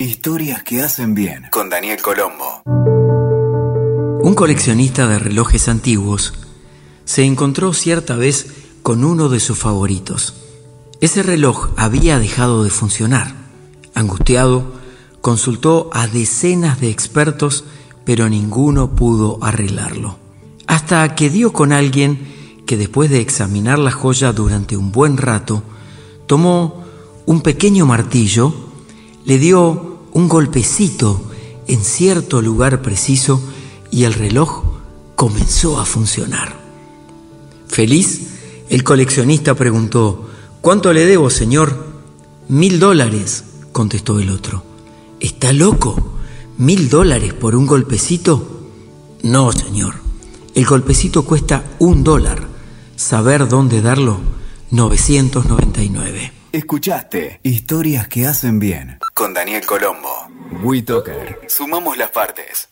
Historias que hacen bien con Daniel Colombo. Un coleccionista de relojes antiguos se encontró cierta vez con uno de sus favoritos. Ese reloj había dejado de funcionar. Angustiado, consultó a decenas de expertos, pero ninguno pudo arreglarlo. Hasta que dio con alguien que después de examinar la joya durante un buen rato, tomó un pequeño martillo, le dio un golpecito en cierto lugar preciso y el reloj comenzó a funcionar. Feliz, el coleccionista preguntó, ¿Cuánto le debo, señor? Mil dólares, contestó el otro. ¿Está loco? ¿Mil dólares por un golpecito? No, señor. El golpecito cuesta un dólar. Saber dónde darlo, 999. Escuchaste Historias que hacen bien con Daniel Colombo. WeToker. Sumamos las partes.